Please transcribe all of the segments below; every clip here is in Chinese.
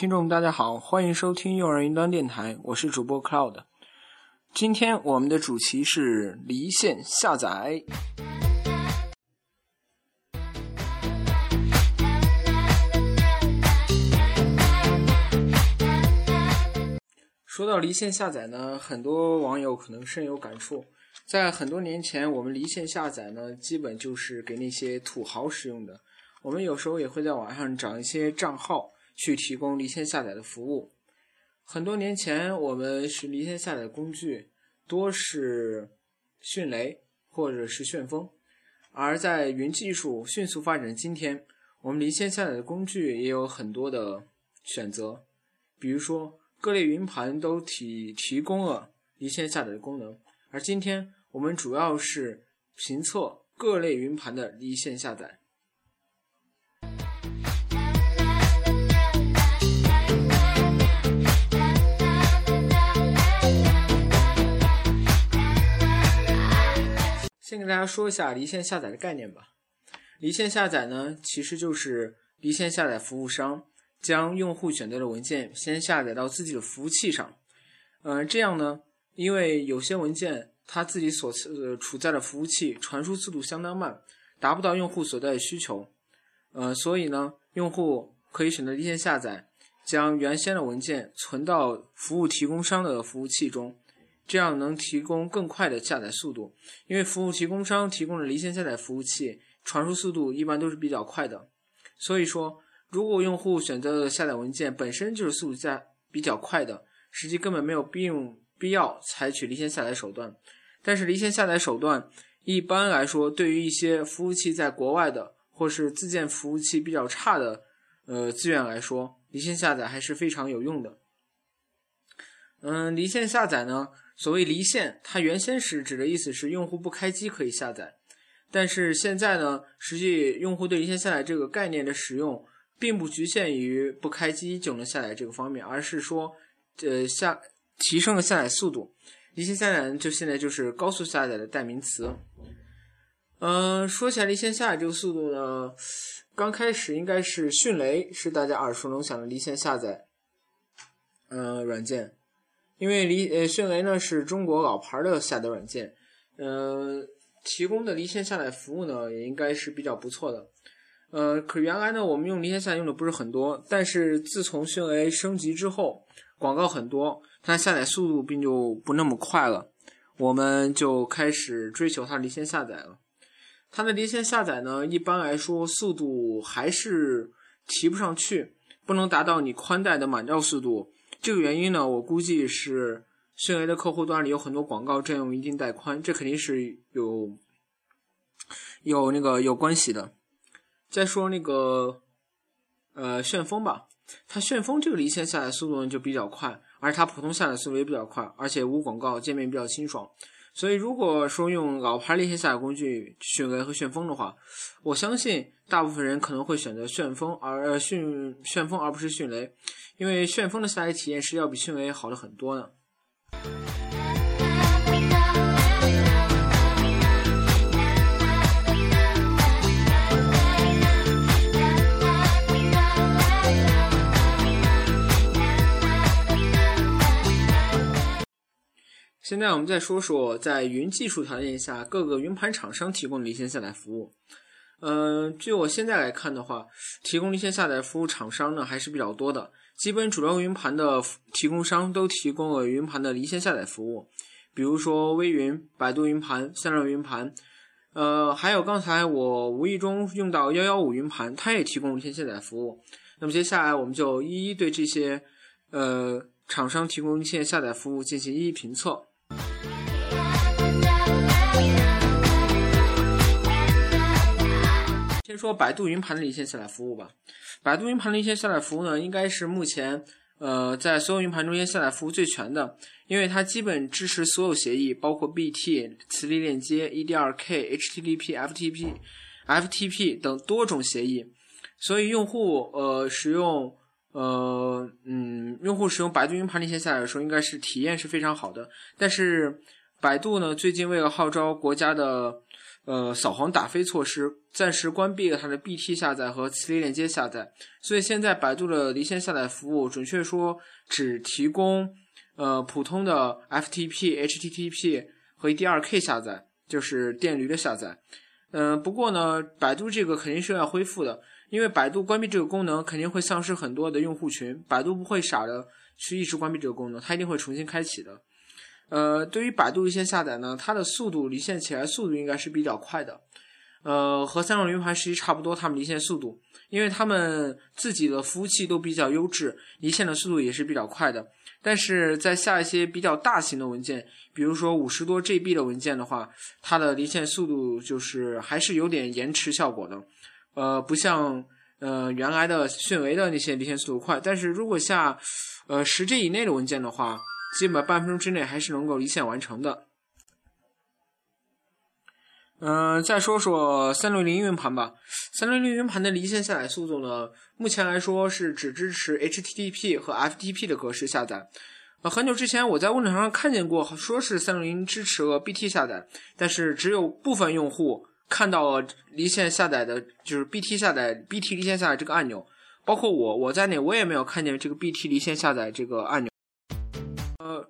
听众，大家好，欢迎收听幼儿云端电台，我是主播 Cloud。今天我们的主题是离线下载。说到离线下载呢，很多网友可能深有感触。在很多年前，我们离线下载呢，基本就是给那些土豪使用的。我们有时候也会在网上找一些账号。去提供离线下载的服务。很多年前，我们是离线下载工具多是迅雷或者是旋风，而在云技术迅速发展的，今天我们离线下载的工具也有很多的选择。比如说，各类云盘都提提供了离线下载的功能，而今天我们主要是评测各类云盘的离线下载。先给大家说一下离线下载的概念吧。离线下载呢，其实就是离线下载服务商将用户选择的文件先下载到自己的服务器上。嗯，这样呢，因为有些文件它自己所呃处在的服务器传输速度相当慢，达不到用户所在的需求。呃，所以呢，用户可以选择离线下载，将原先的文件存到服务提供商的服务器中。这样能提供更快的下载速度，因为服务提供商提供的离线下载服务器传输速度一般都是比较快的。所以说，如果用户选择的下载文件本身就是速度下比较快的，实际根本没有必用必要采取离线下载手段。但是离线下载手段一般来说，对于一些服务器在国外的或是自建服务器比较差的呃资源来说，离线下载还是非常有用的。嗯，离线下载呢？所谓离线，它原先是指的意思是用户不开机可以下载，但是现在呢，实际用户对离线下载这个概念的使用，并不局限于不开机就能下载这个方面，而是说，呃，下提升了下载速度。离线下载就现在就是高速下载的代名词。嗯，说起来离线下载这个速度呢，刚开始应该是迅雷是大家耳熟能详的离线下载，嗯，软件。因为离呃迅雷呢是中国老牌的下载软件，呃提供的离线下载服务呢也应该是比较不错的，呃可原来呢我们用离线下载用的不是很多，但是自从迅雷升级之后，广告很多，它下载速度并就不那么快了，我们就开始追求它离线下载了。它的离线下载呢一般来说速度还是提不上去，不能达到你宽带的满照速度。这个原因呢，我估计是迅雷的客户端里有很多广告占用一定带宽，这肯定是有有那个有关系的。再说那个呃旋风吧，它旋风这个离线下载速度呢就比较快，而且它普通下载速度也比较快，而且无广告，界面比较清爽。所以如果说用老牌离线下载工具迅雷和旋风的话，我相信大部分人可能会选择旋风而迅旋风而不是迅雷。因为旋风的下载体验是要比迅雷好的很多的。现在我们再说说，在云技术条件下，各个云盘厂商提供的离线下载服务。嗯，据我现在来看的话，提供离线下载服务厂商呢还是比较多的。基本主流云盘的提供商都提供了云盘的离线下载服务，比如说微云、百度云盘、三六云盘，呃，还有刚才我无意中用到幺幺五云盘，它也提供离线下载服务。那么接下来我们就一一对这些呃厂商提供离线下载服务进行一一评测。先说百度云盘的离线下载服务吧。百度云盘的离线下载服务呢，应该是目前呃在所有云盘中间下载服务最全的，因为它基本支持所有协议，包括 BT、磁力链接、EDRK、HTTP、FTP、FTP 等多种协议，所以用户呃使用呃嗯用户使用百度云盘离线下载的时候，应该是体验是非常好的。但是百度呢，最近为了号召国家的呃扫黄打非措施，暂时关闭了它的 BT 下载和磁力链接下载。所以现在百度的离线下载服务，准确说只提供呃普通的 FTP、HTTP 和 EDRK 下载，就是电驴的下载。嗯，不过呢，百度这个肯定是要恢复的，因为百度关闭这个功能肯定会丧失很多的用户群，百度不会傻的去一直关闭这个功能，它一定会重新开启的。呃，对于百度离线下载呢，它的速度离线起来速度应该是比较快的，呃，和三六零云盘实际差不多，它们离线速度，因为他们自己的服务器都比较优质，离线的速度也是比较快的。但是在下一些比较大型的文件，比如说五十多 GB 的文件的话，它的离线速度就是还是有点延迟效果的，呃，不像呃原来的迅维的那些离线速度快。但是如果下呃十 G 以内的文件的话，基本半分钟之内还是能够离线完成的。嗯，再说说三六零云盘吧。三六零云盘的离线下载速度呢，目前来说是只支持 HTTP 和 FTP 的格式下载。呃，很久之前我在论坛上看见过，说是三六零支持了 BT 下载，但是只有部分用户看到了离线下载的，就是 BT 下载、BT 离线下载这个按钮。包括我，我在内，我也没有看见这个 BT 离线下载这个按钮。呃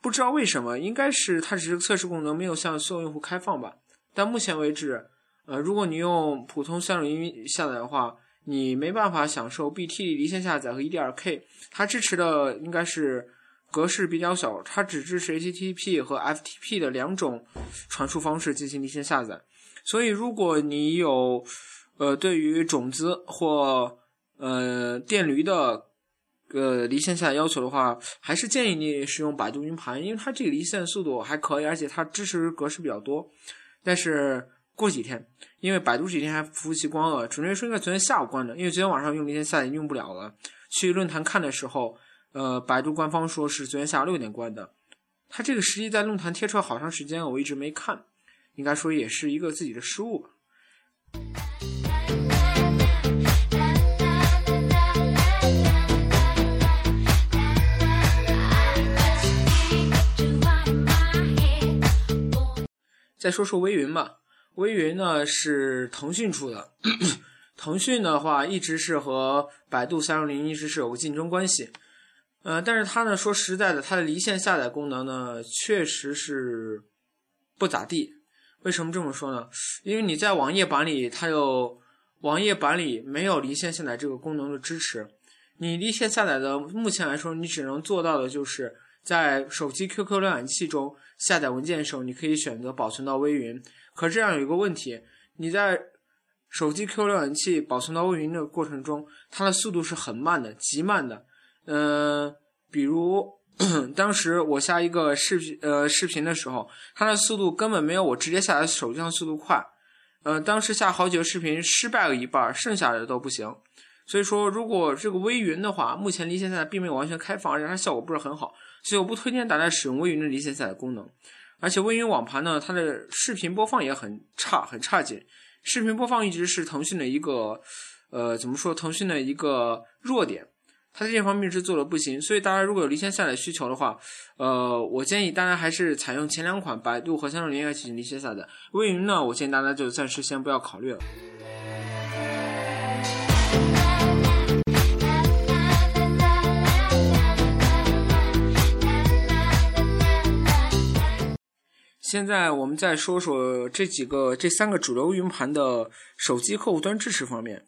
不知道为什么，应该是它只是测试功能，没有向所有用户开放吧。但目前为止，呃，如果你用普通三六零下载的话，你没办法享受 BT 离线下载和 EDRK。它支持的应该是格式比较小，它只支持 HTTP 和 FTP 的两种传输方式进行离线下载。所以，如果你有呃对于种子或呃电驴的呃，离线下载要求的话，还是建议你使用百度云盘，因为它这个离线速度还可以，而且它支持格式比较多。但是过几天，因为百度这几天还服务器关了，准确说应该昨天下午关的，因为昨天晚上用离线下载用不了了。去论坛看的时候，呃，百度官方说是昨天下午六点关的。它这个实际在论坛贴出来好长时间，我一直没看，应该说也是一个自己的失误吧。再说说微云吧，微云呢是腾讯出的，腾讯的话一直是和百度三六零一直是有个竞争关系，呃，但是它呢说实在的，它的离线下载功能呢确实是不咋地。为什么这么说呢？因为你在网页版里，它有网页版里没有离线下载这个功能的支持，你离线下载的目前来说，你只能做到的就是在手机 QQ 浏览器中。下载文件的时候，你可以选择保存到微云。可这样有一个问题，你在手机 QQ 浏览器保存到微云的过程中，它的速度是很慢的，极慢的。嗯，比如 当时我下一个视频，呃，视频的时候，它的速度根本没有我直接下载手机上的速度快。呃，当时下好几个视频失败了一半，剩下的都不行。所以说，如果这个微云的话，目前离线下载并没有完全开放，而且它效果不是很好。所以我不推荐大家使用微云的离线下载功能，而且微云网盘呢，它的视频播放也很差，很差劲。视频播放一直是腾讯的一个，呃，怎么说？腾讯的一个弱点，它在这方面是做的不行。所以大家如果有离线下载需求的话，呃，我建议大家还是采用前两款百度和三六零来进行离线下载。微云呢，我建议大家就暂时先不要考虑了。现在我们再说说这几个、这三个主流云盘的手机客户端支持方面。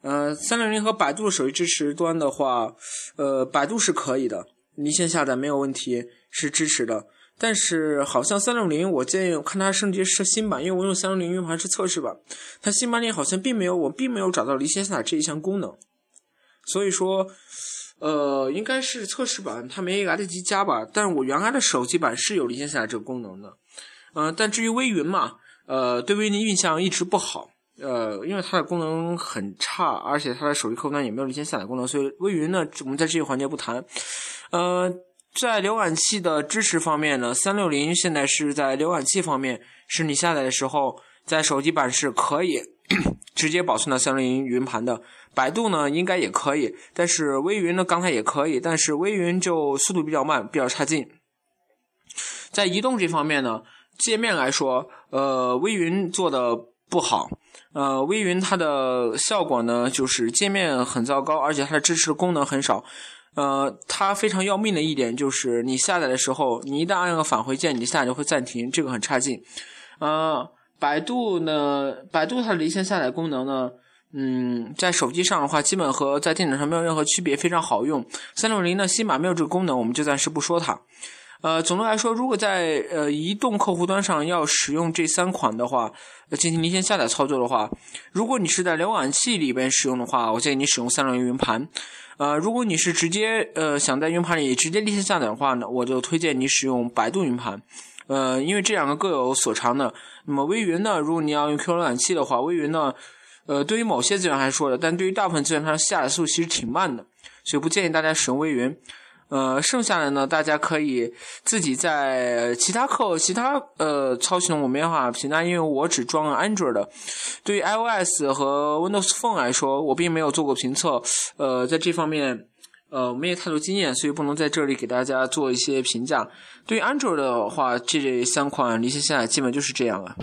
呃，三六零和百度的手机支持端的话，呃，百度是可以的，离线下载没有问题，是支持的。但是好像三六零，我建议看它升级是新版，因为我用三六零云盘是测试版，它新版里好像并没有，我并没有找到离线下载这一项功能。所以说，呃，应该是测试版，它没来得及加吧。但是我原来的手机版是有离线下载这个功能的。嗯，但至于微云嘛，呃，对微云的印象一直不好，呃，因为它的功能很差，而且它的手机客户端也没有离线下载功能，所以微云呢，我们在这个环节不谈。呃，在浏览器的支持方面呢，三六零现在是在浏览器方面，是你下载的时候，在手机版是可以直接保存到三六零云盘的。百度呢，应该也可以，但是微云呢，刚才也可以，但是微云就速度比较慢，比较差劲。在移动这方面呢。界面来说，呃，微云做的不好。呃，微云它的效果呢，就是界面很糟糕，而且它的支持功能很少。呃，它非常要命的一点就是，你下载的时候，你一旦按个返回键，你下载就会暂停，这个很差劲。呃，百度呢，百度它的离线下载功能呢，嗯，在手机上的话，基本和在电脑上没有任何区别，非常好用。三六零呢，新版没有这个功能，我们就暂时不说它。呃，总的来说，如果在呃移动客户端上要使用这三款的话，进行离线下载操作的话，如果你是在浏览器里边使用的话，我建议你使用三六零云盘。呃，如果你是直接呃想在云盘里直接离线下载的话呢，我就推荐你使用百度云盘。呃，因为这两个各有所长的。那么微云呢，如果你要用 Q 浏览器的话，微云呢，呃，对于某些资源还是说的，但对于大部分资源它下载速度其实挺慢的，所以不建议大家使用微云。呃，剩下的呢，大家可以自己在其他客、其他呃操系统我没办法评价，因为我只装了 Android。对于 iOS 和 Windows Phone 来说，我并没有做过评测，呃，在这方面呃没有太多经验，所以不能在这里给大家做一些评价。对于安卓的话，这三款离线下载基本就是这样了。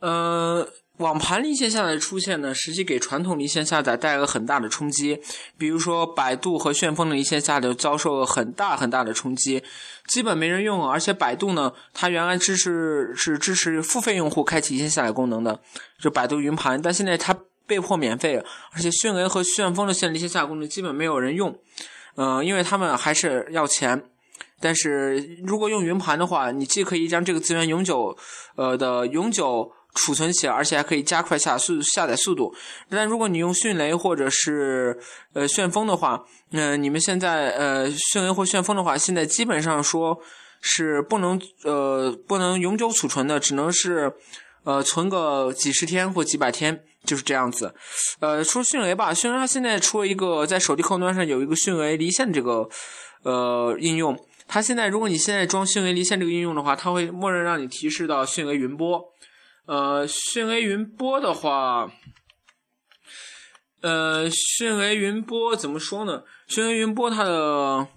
呃，网盘离线下载出现呢，实际给传统离线下载带来了很大的冲击。比如说，百度和旋风的离线下载遭受了很大很大的冲击，基本没人用。而且，百度呢，它原来支持是支持付费用户开启离线下载功能的，就百度云盘，但现在它被迫免费。而且，迅雷和旋风的线离线下载功能基本没有人用，嗯，因为他们还是要钱。但是如果用云盘的话，你既可以将这个资源永久，呃的永久。储存起来，而且还可以加快下速下载速度。但如果你用迅雷或者是呃旋风的话，嗯，你们现在呃迅雷或旋风的话，现在基本上说是不能呃不能永久储存的，只能是呃存个几十天或几百天，就是这样子。呃，说迅雷吧，迅雷它现在出了一个在手机客户端上有一个迅雷离线这个呃应用。它现在如果你现在装迅雷离线这个应用的话，它会默认让你提示到迅雷云播。呃，迅雷云播的话，呃，迅雷云播怎么说呢？迅雷云播它的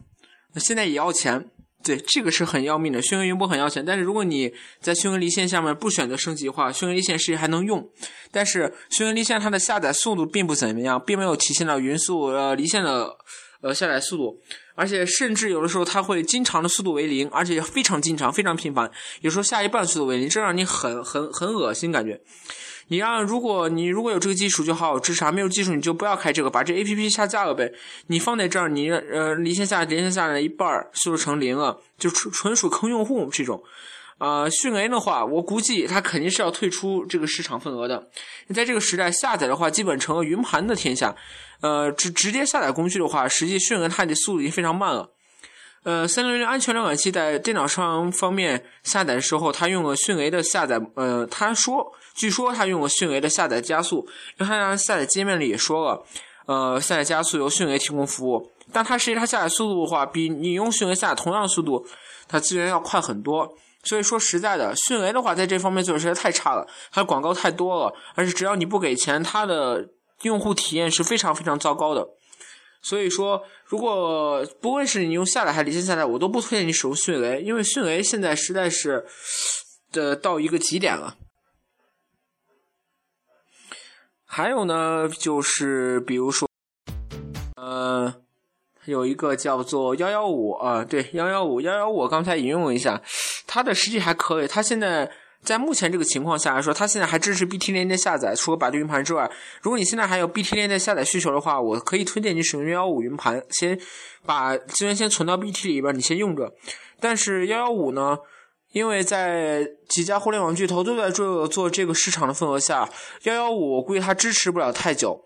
现在也要钱，对，这个是很要命的。迅雷云播很要钱，但是如果你在迅雷离线下面不选择升级的话，迅雷离线实际还能用。但是迅雷离线它的下载速度并不怎么样，并没有体现到匀速呃离线的呃下载速度。而且甚至有的时候它会经常的速度为零，而且非常经常、非常频繁，有时候下一半速度为零，这让你很很很恶心感觉。你让如果你如果有这个技术就好好支持，没有技术你就不要开这个，把这 A P P 下架了呗。你放在这儿，你呃离线下离线下来一半速度成零了，就纯纯属坑用户这种。啊，迅雷的话，我估计它肯定是要退出这个市场份额的。在这个时代，下载的话基本成了云盘的天下。呃，直直接下载工具的话，实际迅雷它的速度已经非常慢了。呃，三六零安全浏览器在电脑上方面下载的时候，它用了迅雷的下载，呃，他说，据说他用了迅雷的下载加速，因为它下载界面里也说了，呃，下载加速由迅雷提供服务，但它实际它下载速度的话，比你用迅雷下载同样速度，它资源要快很多。所以说实在的，迅雷的话在这方面做的实在太差了，它的广告太多了，而且只要你不给钱，它的。用户体验是非常非常糟糕的，所以说，如果不论是你用下载还是离线下载，我都不推荐你使用迅雷，因为迅雷现在实在是的到一个极点了。还有呢，就是比如说，呃，有一个叫做幺幺五啊，对，幺幺五幺幺五，刚才引用了一下，它的实际还可以，它现在。在目前这个情况下来说，它现在还支持 BT 连接下载。除了百度云盘之外，如果你现在还有 BT 连接下载需求的话，我可以推荐你使用幺幺五云盘，先把资源先存到 BT 里边，你先用着。但是幺幺五呢，因为在几家互联网巨头都在做做这个市场的份额下，幺幺五我估计它支持不了太久。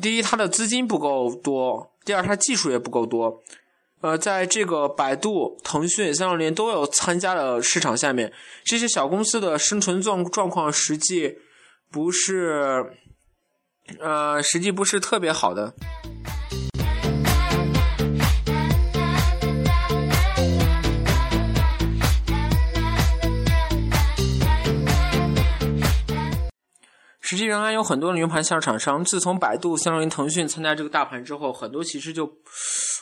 第一，它的资金不够多；第二，它技术也不够多。呃，在这个百度、腾讯、三六零都有参加的市场下面，这些小公司的生存状状况实际不是，呃，实际不是特别好的。实际仍然有很多的云盘项厂商，自从百度、三六零、腾讯参加这个大盘之后，很多其实就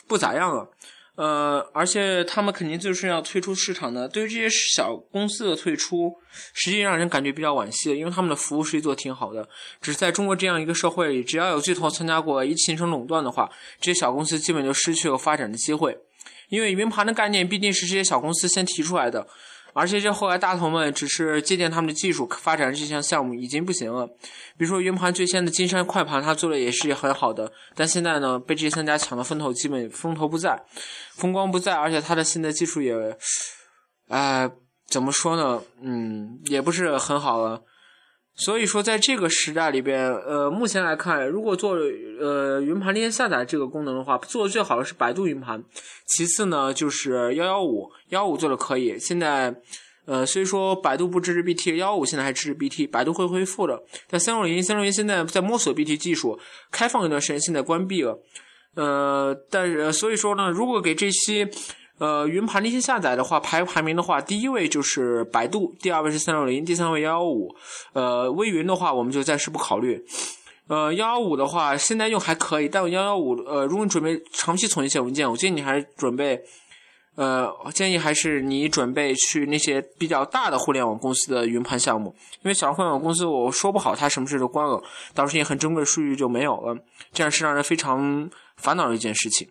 不咋样了。呃，而且他们肯定就是要退出市场的。对于这些小公司的退出，实际让人感觉比较惋惜，因为他们的服务实际做挺好的。只是在中国这样一个社会里，只要有巨头参加过，一形成垄断的话，这些小公司基本就失去了发展的机会。因为云盘的概念毕竟是这些小公司先提出来的。而且这后来大头们只是借鉴他们的技术发展这项项目已经不行了。比如说云盘最先的金山快盘，他做的也是很好的，但现在呢被这三家抢的风头基本风头不在，风光不在，而且他的现在技术也，哎，怎么说呢？嗯，也不是很好了。所以说，在这个时代里边，呃，目前来看，如果做呃云盘离线下载这个功能的话，做的最好的是百度云盘，其次呢就是幺幺五，幺幺五做的可以。现在，呃，虽说百度不支持 BT，幺幺五现在还支持 BT，百度会恢复的。但三六零，三六零现在在摸索 BT 技术，开放一段时间，现在关闭了。呃，但是所以说呢，如果给这些。呃，云盘那些下载的话，排排名的话，第一位就是百度，第二位是三六零，第三位幺幺五。呃，微云的话，我们就暂时不考虑。呃，幺幺五的话，现在用还可以，但幺幺五，呃，如果你准备长期存一些文件，我建议你还是准备，呃，建议还是你准备去那些比较大的互联网公司的云盘项目，因为小互联网公司，我说不好它什么时候关了，到时候也很珍贵的数据就没有了，这样是让人非常烦恼的一件事情。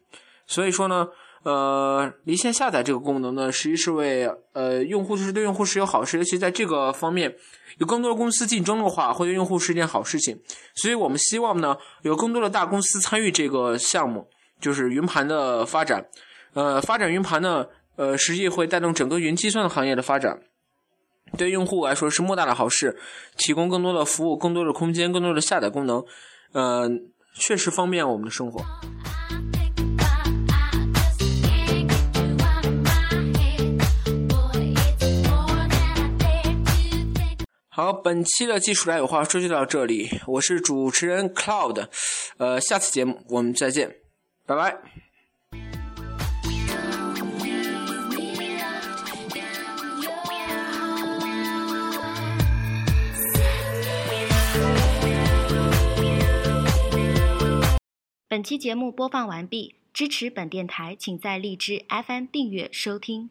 所以说呢。呃，离线下载这个功能呢，实际是为呃用户就是对用户是有好事，尤其在这个方面有更多的公司竞争的话，会对用户是一件好事情。所以我们希望呢，有更多的大公司参与这个项目，就是云盘的发展。呃，发展云盘呢，呃，实际会带动整个云计算行业的发展，对用户来说是莫大的好事，提供更多的服务、更多的空间、更多的下载功能，呃，确实方便我们的生活。本期的技术来有话说就到这里，我是主持人 Cloud，呃，下次节目我们再见，拜拜。本期节目播放完毕，支持本电台，请在荔枝 FM 订阅收听。